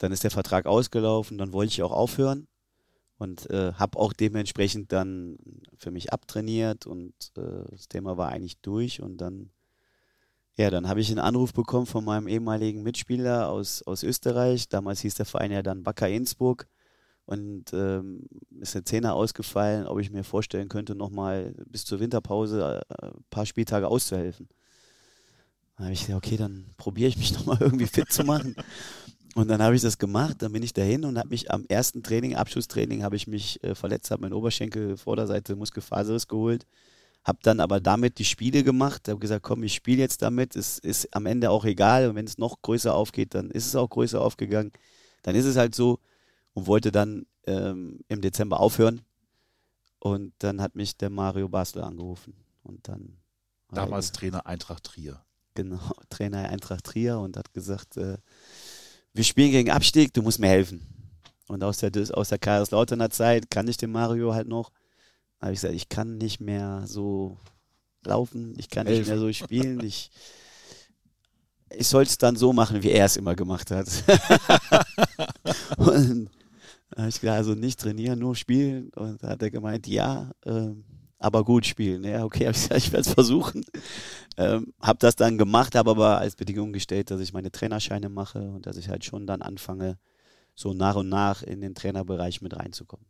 dann ist der Vertrag ausgelaufen, dann wollte ich auch aufhören und äh, habe auch dementsprechend dann für mich abtrainiert und äh, das Thema war eigentlich durch und dann ja, dann habe ich einen Anruf bekommen von meinem ehemaligen Mitspieler aus, aus Österreich. Damals hieß der Verein ja dann Wacker Innsbruck und ähm, ist eine Zehner ausgefallen, ob ich mir vorstellen könnte, nochmal bis zur Winterpause äh, ein paar Spieltage auszuhelfen. Dann habe ich gesagt, okay, dann probiere ich mich nochmal irgendwie fit zu machen. Und dann habe ich das gemacht, dann bin ich dahin und habe mich am ersten Training, Abschlusstraining, habe ich mich äh, verletzt, habe meinen Oberschenkel Vorderseite Muskelfaserriss geholt, habe dann aber damit die Spiele gemacht, habe gesagt, komm, ich spiele jetzt damit, es ist am Ende auch egal und wenn es noch größer aufgeht, dann ist es auch größer aufgegangen, dann ist es halt so und wollte dann ähm, im Dezember aufhören und dann hat mich der Mario Basler angerufen und dann Damals Trainer Eintracht Trier. Genau, Trainer Eintracht Trier und hat gesagt, äh, wir spielen gegen Abstieg, du musst mir helfen. Und aus der, aus der Kaiserslauterner Zeit kann ich den Mario halt noch. Da habe ich gesagt, ich kann nicht mehr so laufen, ich kann nicht mehr so spielen, ich, ich soll es dann so machen, wie er es immer gemacht hat. und da habe ich gesagt, also nicht trainieren, nur spielen. Und da hat er gemeint, ja, ähm, aber gut spielen. Ja, okay, habe ich ich werde es versuchen. Ähm, habe das dann gemacht, habe aber als Bedingung gestellt, dass ich meine Trainerscheine mache und dass ich halt schon dann anfange, so nach und nach in den Trainerbereich mit reinzukommen.